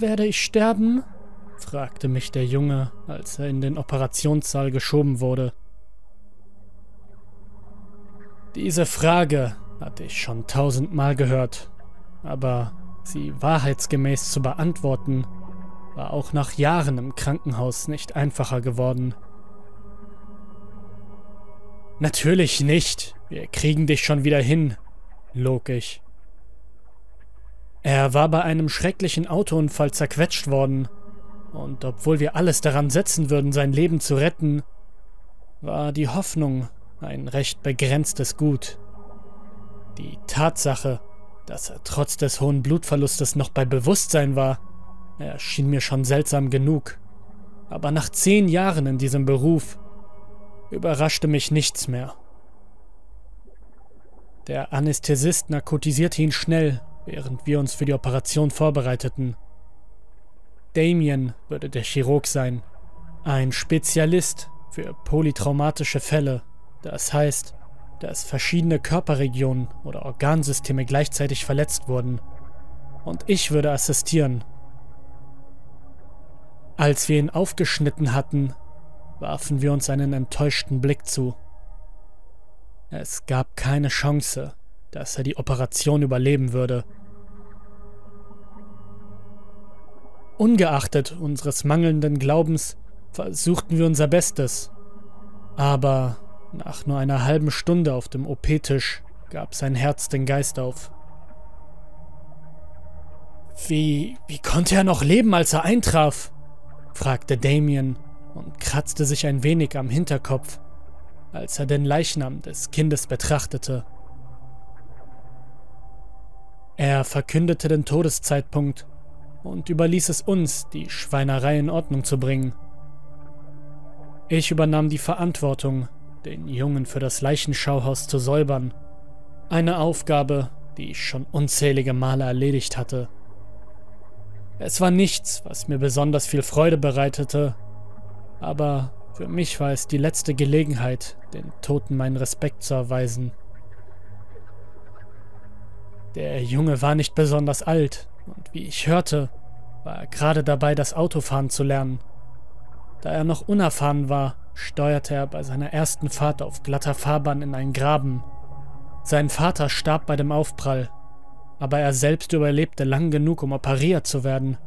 Werde ich sterben? fragte mich der Junge, als er in den Operationssaal geschoben wurde. Diese Frage hatte ich schon tausendmal gehört, aber sie wahrheitsgemäß zu beantworten, war auch nach Jahren im Krankenhaus nicht einfacher geworden. Natürlich nicht, wir kriegen dich schon wieder hin, log ich. Er war bei einem schrecklichen Autounfall zerquetscht worden, und obwohl wir alles daran setzen würden, sein Leben zu retten, war die Hoffnung ein recht begrenztes Gut. Die Tatsache, dass er trotz des hohen Blutverlustes noch bei Bewusstsein war, erschien mir schon seltsam genug. Aber nach zehn Jahren in diesem Beruf überraschte mich nichts mehr. Der Anästhesist narkotisierte ihn schnell, während wir uns für die Operation vorbereiteten. Damien würde der Chirurg sein, ein Spezialist für polytraumatische Fälle, das heißt, dass verschiedene Körperregionen oder Organsysteme gleichzeitig verletzt wurden. Und ich würde assistieren. Als wir ihn aufgeschnitten hatten, warfen wir uns einen enttäuschten Blick zu. Es gab keine Chance, dass er die Operation überleben würde. Ungeachtet unseres mangelnden Glaubens versuchten wir unser Bestes. Aber nach nur einer halben Stunde auf dem OP-Tisch gab sein Herz den Geist auf. Wie, wie konnte er noch leben, als er eintraf? fragte Damien und kratzte sich ein wenig am Hinterkopf, als er den Leichnam des Kindes betrachtete. Er verkündete den Todeszeitpunkt und überließ es uns, die Schweinerei in Ordnung zu bringen. Ich übernahm die Verantwortung, den Jungen für das Leichenschauhaus zu säubern. Eine Aufgabe, die ich schon unzählige Male erledigt hatte. Es war nichts, was mir besonders viel Freude bereitete, aber für mich war es die letzte Gelegenheit, den Toten meinen Respekt zu erweisen. Der Junge war nicht besonders alt, und wie ich hörte, war er gerade dabei, das Autofahren zu lernen. Da er noch unerfahren war, steuerte er bei seiner ersten Fahrt auf glatter Fahrbahn in einen Graben. Sein Vater starb bei dem Aufprall, aber er selbst überlebte lang genug, um operiert zu werden.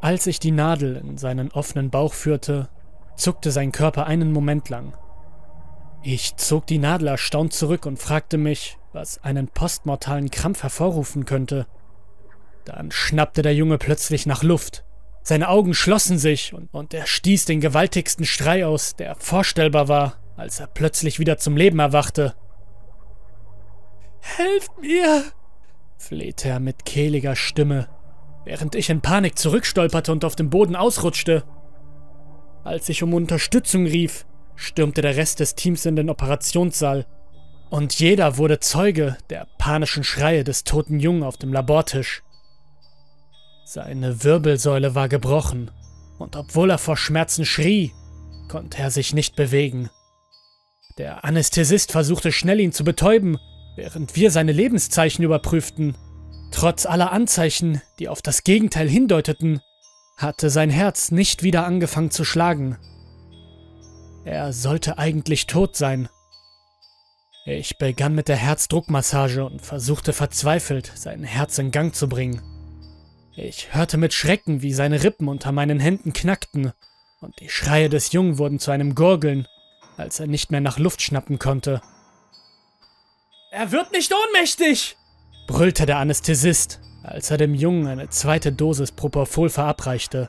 Als ich die Nadel in seinen offenen Bauch führte, zuckte sein Körper einen Moment lang. Ich zog die Nadel erstaunt zurück und fragte mich, was einen postmortalen Krampf hervorrufen könnte. Dann schnappte der Junge plötzlich nach Luft. Seine Augen schlossen sich und, und er stieß den gewaltigsten Schrei aus, der vorstellbar war, als er plötzlich wieder zum Leben erwachte. Helft mir! flehte er mit kehliger Stimme, während ich in Panik zurückstolperte und auf dem Boden ausrutschte. Als ich um Unterstützung rief, stürmte der Rest des Teams in den Operationssaal und jeder wurde Zeuge der panischen Schreie des toten Jungen auf dem Labortisch. Seine Wirbelsäule war gebrochen, und obwohl er vor Schmerzen schrie, konnte er sich nicht bewegen. Der Anästhesist versuchte schnell ihn zu betäuben, während wir seine Lebenszeichen überprüften. Trotz aller Anzeichen, die auf das Gegenteil hindeuteten, hatte sein Herz nicht wieder angefangen zu schlagen. Er sollte eigentlich tot sein. Ich begann mit der Herzdruckmassage und versuchte verzweifelt, sein Herz in Gang zu bringen. Ich hörte mit Schrecken, wie seine Rippen unter meinen Händen knackten, und die Schreie des Jungen wurden zu einem Gurgeln, als er nicht mehr nach Luft schnappen konnte. Er wird nicht ohnmächtig! brüllte der Anästhesist, als er dem Jungen eine zweite Dosis Propofol verabreichte.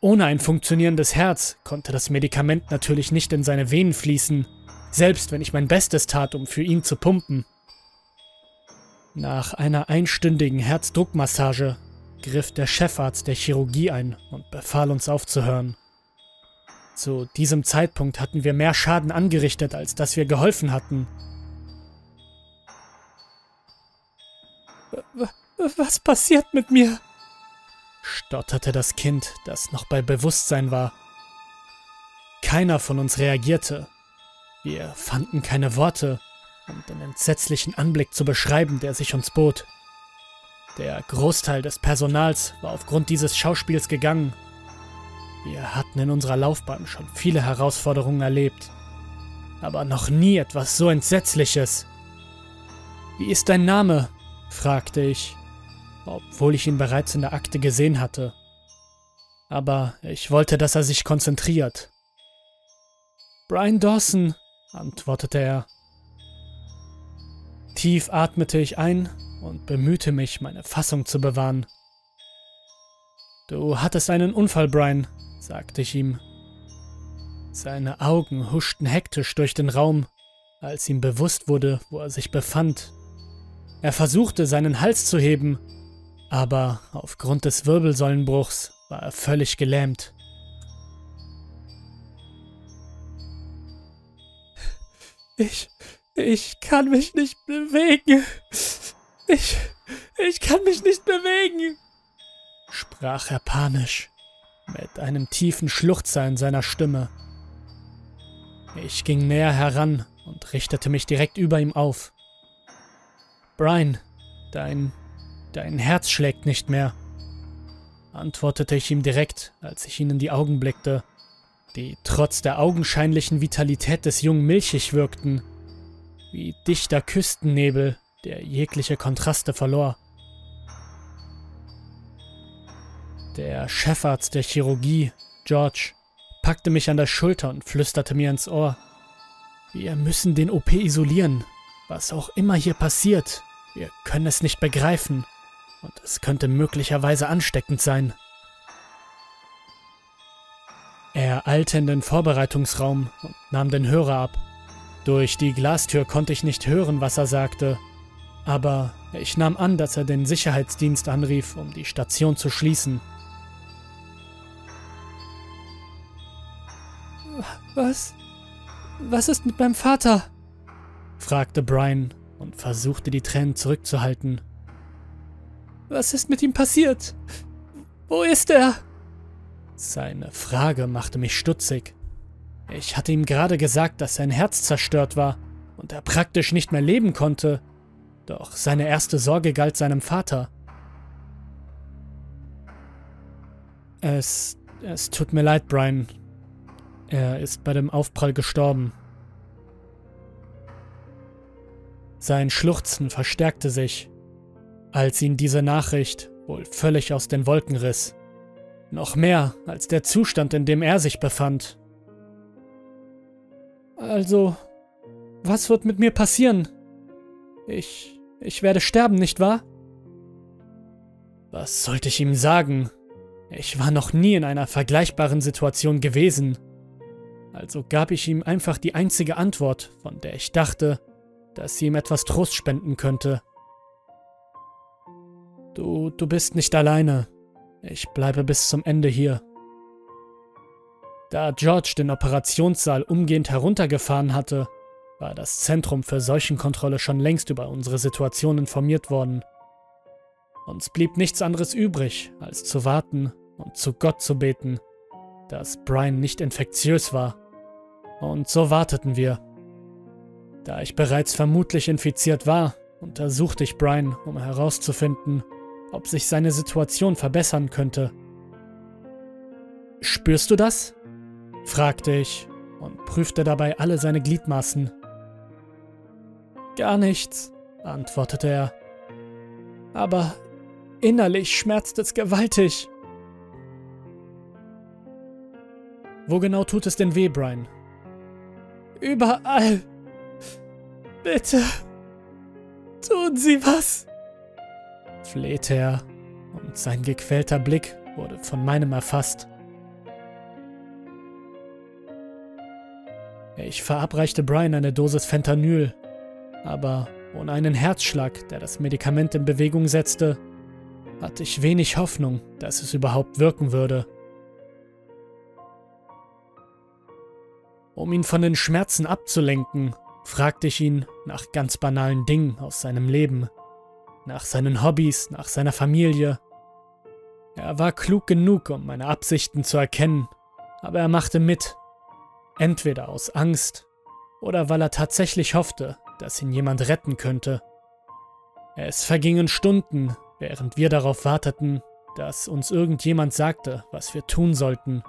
Ohne ein funktionierendes Herz konnte das Medikament natürlich nicht in seine Venen fließen, selbst wenn ich mein Bestes tat, um für ihn zu pumpen. Nach einer einstündigen Herzdruckmassage griff der Chefarzt der Chirurgie ein und befahl uns aufzuhören. Zu diesem Zeitpunkt hatten wir mehr Schaden angerichtet, als dass wir geholfen hatten. Was passiert mit mir? stotterte das Kind, das noch bei Bewusstsein war. Keiner von uns reagierte. Wir fanden keine Worte, um den entsetzlichen Anblick zu beschreiben, der sich uns bot. Der Großteil des Personals war aufgrund dieses Schauspiels gegangen. Wir hatten in unserer Laufbahn schon viele Herausforderungen erlebt, aber noch nie etwas so Entsetzliches. Wie ist dein Name? fragte ich, obwohl ich ihn bereits in der Akte gesehen hatte. Aber ich wollte, dass er sich konzentriert. Brian Dawson, antwortete er. Tief atmete ich ein und bemühte mich, meine Fassung zu bewahren. Du hattest einen Unfall, Brian, sagte ich ihm. Seine Augen huschten hektisch durch den Raum, als ihm bewusst wurde, wo er sich befand. Er versuchte, seinen Hals zu heben, aber aufgrund des Wirbelsäulenbruchs war er völlig gelähmt. Ich, ich kann mich nicht bewegen. Ich, ich kann mich nicht bewegen, sprach er panisch, mit einem tiefen Schluchzer in seiner Stimme. Ich ging näher heran und richtete mich direkt über ihm auf. Brian, dein, dein Herz schlägt nicht mehr, antwortete ich ihm direkt, als ich ihn in die Augen blickte, die trotz der augenscheinlichen Vitalität des Jungen milchig wirkten, wie dichter Küstennebel, der jegliche Kontraste verlor. Der Chefarzt der Chirurgie, George, packte mich an der Schulter und flüsterte mir ins Ohr. Wir müssen den OP isolieren. Was auch immer hier passiert, wir können es nicht begreifen. Und es könnte möglicherweise ansteckend sein. Eilte in den Vorbereitungsraum und nahm den Hörer ab. Durch die Glastür konnte ich nicht hören, was er sagte, aber ich nahm an, dass er den Sicherheitsdienst anrief, um die Station zu schließen. Was? Was ist mit meinem Vater? fragte Brian und versuchte die Tränen zurückzuhalten. Was ist mit ihm passiert? Wo ist er? Seine Frage machte mich stutzig. Ich hatte ihm gerade gesagt, dass sein Herz zerstört war und er praktisch nicht mehr leben konnte. Doch seine erste Sorge galt seinem Vater. Es, es tut mir leid, Brian, er ist bei dem Aufprall gestorben. Sein Schluchzen verstärkte sich, als ihn diese Nachricht wohl völlig aus den Wolken riss. Noch mehr als der Zustand, in dem er sich befand. Also, was wird mit mir passieren? Ich. ich werde sterben, nicht wahr? Was sollte ich ihm sagen? Ich war noch nie in einer vergleichbaren Situation gewesen. Also gab ich ihm einfach die einzige Antwort, von der ich dachte, dass sie ihm etwas Trost spenden könnte. Du, du bist nicht alleine. Ich bleibe bis zum Ende hier. Da George den Operationssaal umgehend heruntergefahren hatte, war das Zentrum für Seuchenkontrolle schon längst über unsere Situation informiert worden. Uns blieb nichts anderes übrig, als zu warten und zu Gott zu beten, dass Brian nicht infektiös war. Und so warteten wir. Da ich bereits vermutlich infiziert war, untersuchte ich Brian, um herauszufinden, ob sich seine Situation verbessern könnte. Spürst du das? fragte ich und prüfte dabei alle seine Gliedmaßen. Gar nichts, antwortete er. Aber innerlich schmerzt es gewaltig. Wo genau tut es denn weh, Brian? Überall. Bitte. Tun Sie was. Flehte er, und sein gequälter Blick wurde von meinem erfasst. Ich verabreichte Brian eine Dosis Fentanyl, aber ohne einen Herzschlag, der das Medikament in Bewegung setzte, hatte ich wenig Hoffnung, dass es überhaupt wirken würde. Um ihn von den Schmerzen abzulenken, fragte ich ihn nach ganz banalen Dingen aus seinem Leben, nach seinen Hobbys, nach seiner Familie. Er war klug genug, um meine Absichten zu erkennen, aber er machte mit, entweder aus Angst oder weil er tatsächlich hoffte, dass ihn jemand retten könnte. Es vergingen Stunden, während wir darauf warteten, dass uns irgendjemand sagte, was wir tun sollten.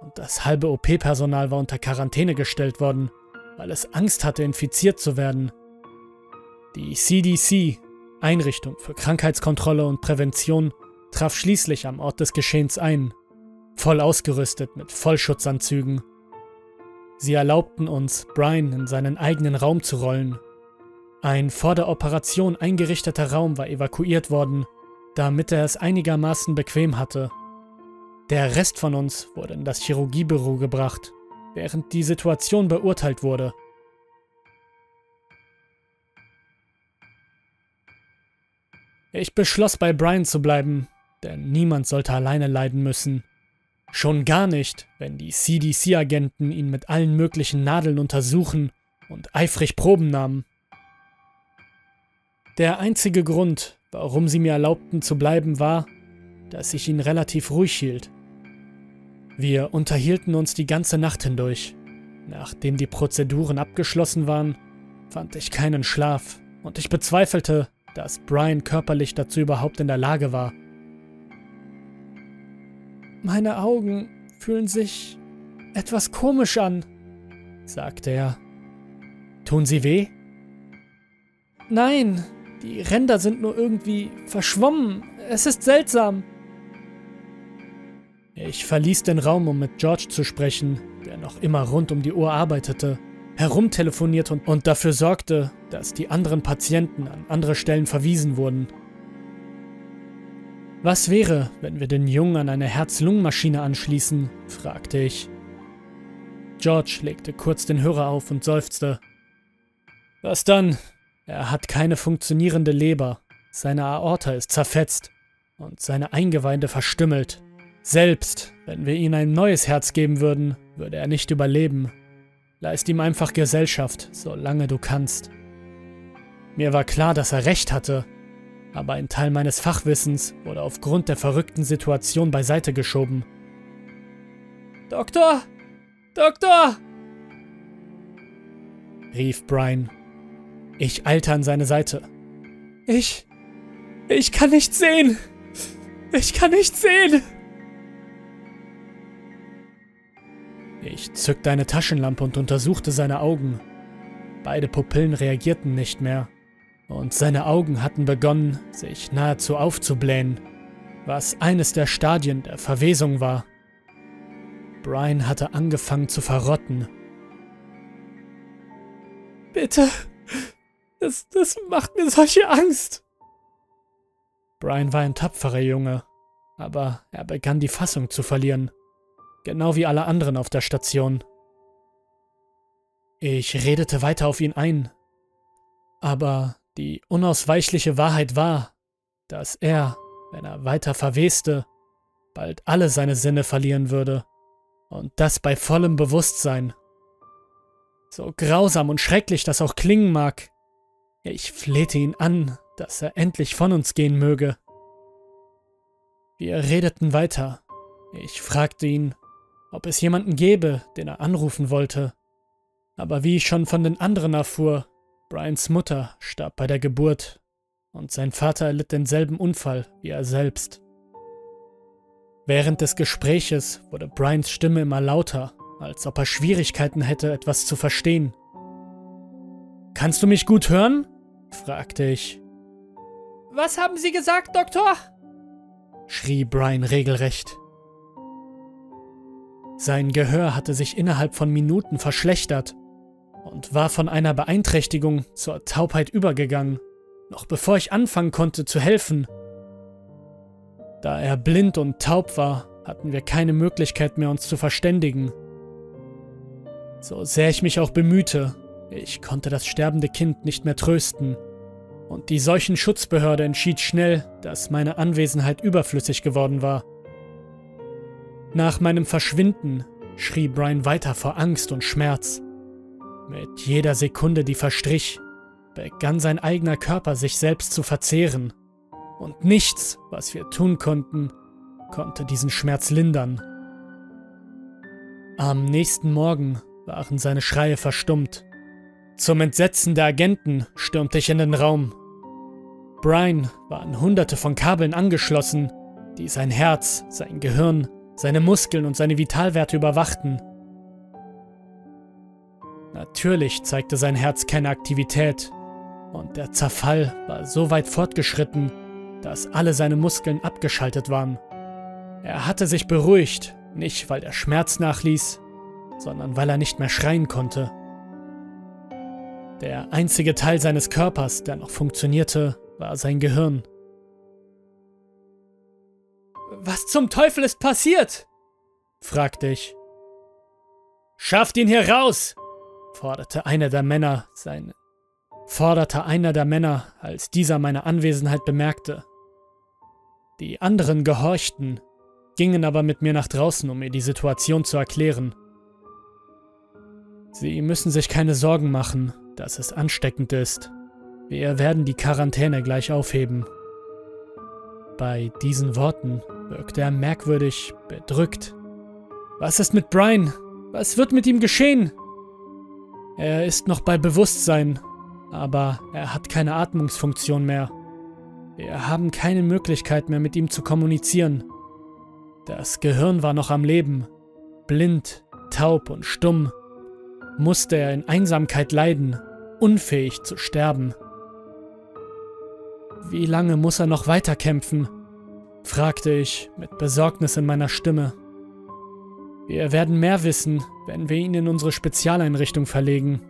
Und das halbe OP-Personal war unter Quarantäne gestellt worden, weil es Angst hatte, infiziert zu werden. Die CDC, Einrichtung für Krankheitskontrolle und Prävention, traf schließlich am Ort des Geschehens ein, voll ausgerüstet mit Vollschutzanzügen. Sie erlaubten uns, Brian in seinen eigenen Raum zu rollen. Ein vor der Operation eingerichteter Raum war evakuiert worden, damit er es einigermaßen bequem hatte. Der Rest von uns wurde in das Chirurgiebüro gebracht, während die Situation beurteilt wurde. Ich beschloss bei Brian zu bleiben, denn niemand sollte alleine leiden müssen. Schon gar nicht, wenn die CDC-Agenten ihn mit allen möglichen Nadeln untersuchen und eifrig Proben nahmen. Der einzige Grund, warum sie mir erlaubten zu bleiben, war, dass ich ihn relativ ruhig hielt. Wir unterhielten uns die ganze Nacht hindurch. Nachdem die Prozeduren abgeschlossen waren, fand ich keinen Schlaf und ich bezweifelte, dass Brian körperlich dazu überhaupt in der Lage war. Meine Augen fühlen sich etwas komisch an, sagte er. Tun sie weh? Nein, die Ränder sind nur irgendwie verschwommen. Es ist seltsam. Ich verließ den Raum, um mit George zu sprechen, der noch immer rund um die Uhr arbeitete, herumtelefoniert und, und dafür sorgte, dass die anderen Patienten an andere Stellen verwiesen wurden. Was wäre, wenn wir den Jungen an eine Herz-Lungen-Maschine anschließen? fragte ich. George legte kurz den Hörer auf und seufzte. Was dann? Er hat keine funktionierende Leber, seine Aorta ist zerfetzt und seine Eingeweide verstümmelt. Selbst wenn wir ihm ein neues Herz geben würden, würde er nicht überleben. Leist ihm einfach Gesellschaft, solange du kannst. Mir war klar, dass er recht hatte, aber ein Teil meines Fachwissens wurde aufgrund der verrückten Situation beiseite geschoben. Doktor! Doktor! rief Brian. Ich eilte an seine Seite. Ich. Ich kann nicht sehen! Ich kann nicht sehen! Ich zückte eine Taschenlampe und untersuchte seine Augen. Beide Pupillen reagierten nicht mehr und seine Augen hatten begonnen, sich nahezu aufzublähen, was eines der Stadien der Verwesung war. Brian hatte angefangen zu verrotten. Bitte, das, das macht mir solche Angst. Brian war ein tapferer Junge, aber er begann die Fassung zu verlieren, genau wie alle anderen auf der Station. Ich redete weiter auf ihn ein, aber die unausweichliche Wahrheit war, dass er, wenn er weiter verweste, bald alle seine Sinne verlieren würde, und das bei vollem Bewusstsein. So grausam und schrecklich das auch klingen mag, ich flehte ihn an, dass er endlich von uns gehen möge. Wir redeten weiter. Ich fragte ihn, ob es jemanden gäbe, den er anrufen wollte. Aber wie ich schon von den anderen erfuhr, Brians Mutter starb bei der Geburt und sein Vater erlitt denselben Unfall wie er selbst. Während des Gespräches wurde Brians Stimme immer lauter, als ob er Schwierigkeiten hätte, etwas zu verstehen. Kannst du mich gut hören? fragte ich. Was haben Sie gesagt, Doktor? schrie Brian regelrecht. Sein Gehör hatte sich innerhalb von Minuten verschlechtert und war von einer Beeinträchtigung zur Taubheit übergegangen, noch bevor ich anfangen konnte zu helfen. Da er blind und taub war, hatten wir keine Möglichkeit mehr, uns zu verständigen. So sehr ich mich auch bemühte, ich konnte das sterbende Kind nicht mehr trösten. Und die Seuchenschutzbehörde entschied schnell, dass meine Anwesenheit überflüssig geworden war. Nach meinem Verschwinden schrie Brian weiter vor Angst und Schmerz. Mit jeder Sekunde, die verstrich, begann sein eigener Körper sich selbst zu verzehren. Und nichts, was wir tun konnten, konnte diesen Schmerz lindern. Am nächsten Morgen waren seine Schreie verstummt. Zum Entsetzen der Agenten stürmte ich in den Raum. Brian waren hunderte von Kabeln angeschlossen, die sein Herz, sein Gehirn, seine Muskeln und seine Vitalwerte überwachten. Natürlich zeigte sein Herz keine Aktivität und der Zerfall war so weit fortgeschritten, dass alle seine Muskeln abgeschaltet waren. Er hatte sich beruhigt, nicht weil der Schmerz nachließ, sondern weil er nicht mehr schreien konnte. Der einzige Teil seines Körpers, der noch funktionierte, war sein Gehirn. Was zum Teufel ist passiert? fragte ich. Schafft ihn hier raus! Forderte einer der Männer sein forderte einer der Männer, als dieser meine Anwesenheit bemerkte. Die anderen gehorchten, gingen aber mit mir nach draußen, um mir die Situation zu erklären. Sie müssen sich keine Sorgen machen, dass es ansteckend ist. Wir werden die Quarantäne gleich aufheben. Bei diesen Worten wirkte er merkwürdig bedrückt. Was ist mit Brian? Was wird mit ihm geschehen? Er ist noch bei Bewusstsein, aber er hat keine Atmungsfunktion mehr. Wir haben keine Möglichkeit mehr mit ihm zu kommunizieren. Das Gehirn war noch am Leben. Blind, taub und stumm musste er in Einsamkeit leiden, unfähig zu sterben. Wie lange muss er noch weiterkämpfen? fragte ich mit Besorgnis in meiner Stimme. Wir werden mehr wissen, wenn wir ihn in unsere Spezialeinrichtung verlegen.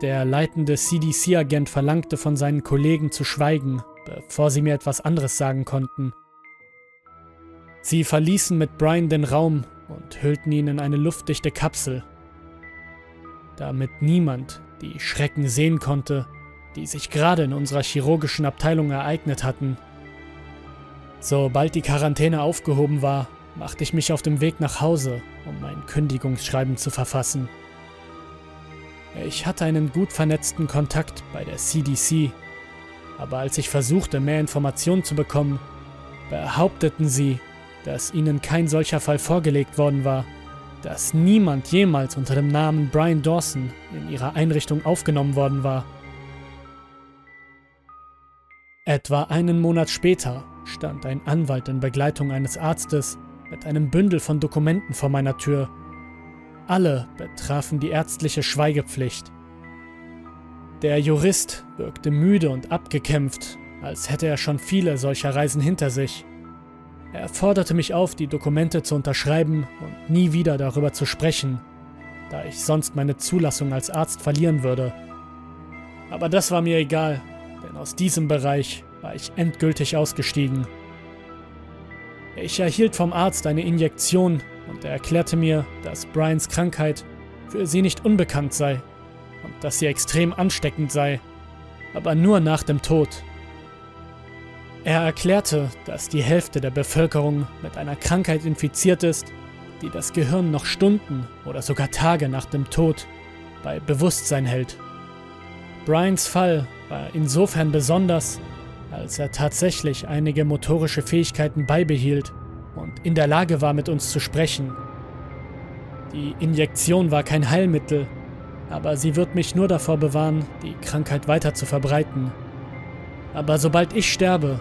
Der leitende CDC-Agent verlangte von seinen Kollegen zu schweigen, bevor sie mir etwas anderes sagen konnten. Sie verließen mit Brian den Raum und hüllten ihn in eine luftdichte Kapsel. Damit niemand die Schrecken sehen konnte, die sich gerade in unserer chirurgischen Abteilung ereignet hatten. Sobald die Quarantäne aufgehoben war, machte ich mich auf dem Weg nach Hause, um mein Kündigungsschreiben zu verfassen. Ich hatte einen gut vernetzten Kontakt bei der CDC, aber als ich versuchte, mehr Informationen zu bekommen, behaupteten sie, dass ihnen kein solcher Fall vorgelegt worden war, dass niemand jemals unter dem Namen Brian Dawson in ihrer Einrichtung aufgenommen worden war. Etwa einen Monat später stand ein Anwalt in Begleitung eines Arztes mit einem Bündel von Dokumenten vor meiner Tür alle betrafen die ärztliche Schweigepflicht. Der Jurist wirkte müde und abgekämpft, als hätte er schon viele solcher Reisen hinter sich. Er forderte mich auf, die Dokumente zu unterschreiben und nie wieder darüber zu sprechen, da ich sonst meine Zulassung als Arzt verlieren würde. Aber das war mir egal, denn aus diesem Bereich war ich endgültig ausgestiegen. Ich erhielt vom Arzt eine Injektion und er erklärte mir, dass Brians Krankheit für sie nicht unbekannt sei und dass sie extrem ansteckend sei, aber nur nach dem Tod. Er erklärte, dass die Hälfte der Bevölkerung mit einer Krankheit infiziert ist, die das Gehirn noch Stunden oder sogar Tage nach dem Tod bei Bewusstsein hält. Brians Fall war insofern besonders, als er tatsächlich einige motorische Fähigkeiten beibehielt und in der Lage war, mit uns zu sprechen. Die Injektion war kein Heilmittel, aber sie wird mich nur davor bewahren, die Krankheit weiter zu verbreiten. Aber sobald ich sterbe,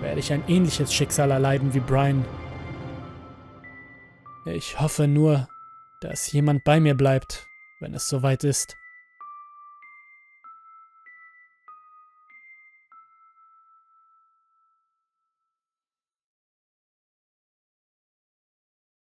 werde ich ein ähnliches Schicksal erleiden wie Brian. Ich hoffe nur, dass jemand bei mir bleibt, wenn es soweit ist.